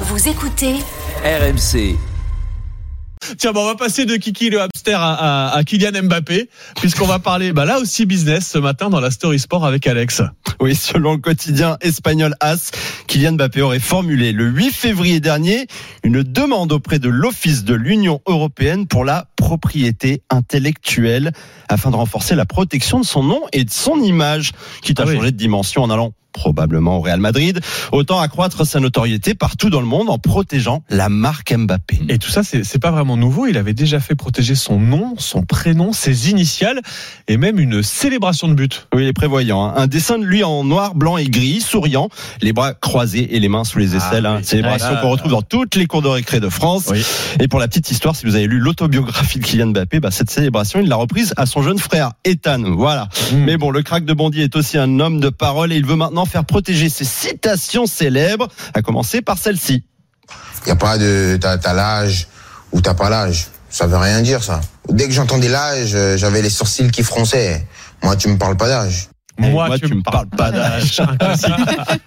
Vous écoutez RMC. Tiens, bon, on va passer de Kiki le hamster à, à, à Kylian Mbappé, puisqu'on va parler bah, là aussi business ce matin dans la Story Sport avec Alex. Oui, selon le quotidien espagnol AS, Kylian Mbappé aurait formulé le 8 février dernier une demande auprès de l'Office de l'Union européenne pour la propriété intellectuelle afin de renforcer la protection de son nom et de son image, quitte à Ah oui. changer de dimension en allant probablement au Real Madrid, autant accroître sa notoriété partout dans le monde en protégeant la marque Mbappé. Et tout ça, c'est pas vraiment nouveau. Il avait déjà fait protéger son nom, son prénom, ses initiales et même une célébration de but. Oui, il est prévoyant. hein. Un dessin de lui en noir, blanc et gris, souriant, les bras croisés et les mains sous les aisselles. Ah, hein. oui. Célébration Ah, qu'on retrouve dans toutes les cours de récré de France. Oui. Et pour la petite histoire, si vous avez lu l'autobiographie de Kylian Mbappé, bah, cette célébration, il l'a reprise à son jeune frère Ethan. Voilà. Mm. Mais bon, le crack de Bondy est aussi un homme de parole et il veut maintenant faire protéger ses citations célèbres, à commencer par celle-ci. Il n'y a pas de t'as t'as l'âge ou t'as pas l'âge. Ça veut rien dire ça. Dès que j'entendais l'âge, euh, j'avais les sourcils qui fronçaient. Moi, tu me parles pas d'âge. Moi, tu me parles pas d'âge.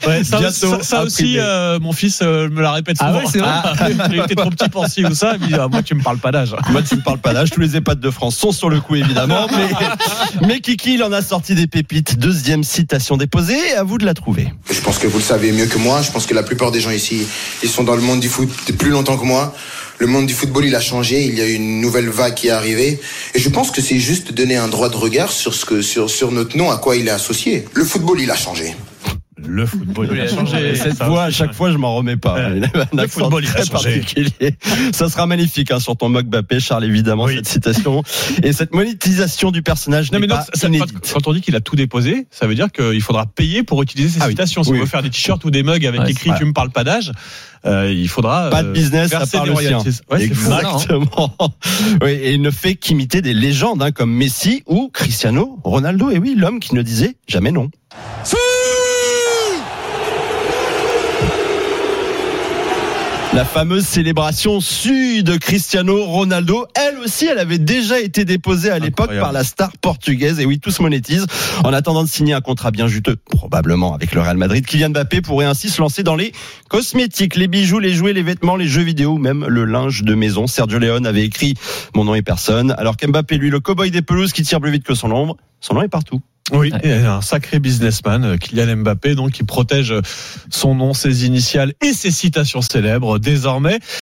Ouais, ça, Bientôt ça- ça aussi, euh, mon fils euh, me la répète Ah souvent. ouais, c'est vrai il était trop petit pour ci ou ça. Il me dit, ah, moi, tu me parles pas d'âge. Moi, tu me parles pas d'âge. Tous les EHPAD de France sont sur le coup, évidemment. Mais, mais Kiki, il en a sorti des pépites. Deuxième citation déposée. À vous de la trouver. Je pense que vous le savez mieux que moi. Je pense que la plupart des gens ici, ils sont dans le monde du foot depuis plus longtemps que moi. Le monde du football, il a changé. Il y a une nouvelle vague qui est arrivée. Et je pense que c'est juste donner un droit de regard sur ce que, sur, sur notre nom, à quoi il est associé. Le football, il a changé. Le football, il a changé. Cette Ça fois, à chaque fois, je m'en remets pas. Ouais. Un Le football, il a très changé. particulier. Ça sera magnifique hein, sur ton mock Mbappé, Charles, évidemment, Oui. cette citation. Et cette monétisation du personnage Non mais non, pas ça- quand on dit qu'il a tout déposé, ça veut dire qu'il faudra payer pour utiliser ces Ah oui. citations. Si Oui. on veut faire des t-shirts ou des mugs avec Ouais, écrit "Tu me parles pas d'âge", euh, il faudra Pas de euh, business à part le sien. Ouais. Exactement. oui, et il ne fait qu'imiter des légendes hein, comme Messi ou Cristiano Ronaldo. Et oui, l'homme qui ne disait jamais non. La fameuse célébration su de Cristiano Ronaldo, elle aussi, elle avait déjà été déposée à l'époque par la star portugaise. Et oui, tout se monétise. En attendant de signer un contrat bien juteux, probablement avec le Real Madrid, Kylian Mbappé pourrait ainsi se lancer dans les cosmétiques, les bijoux, les jouets, les vêtements, les jeux vidéo, même le linge de maison. Sergio Leone avait écrit Mon nom est personne. Alors qu'Mbappé, lui, le cow-boy des pelouses qui tire plus vite que son ombre, son nom est partout. Oui, un sacré businessman, euh, Kylian Mbappé, donc qui protège son nom, ses initiales et ses citations célèbres désormais.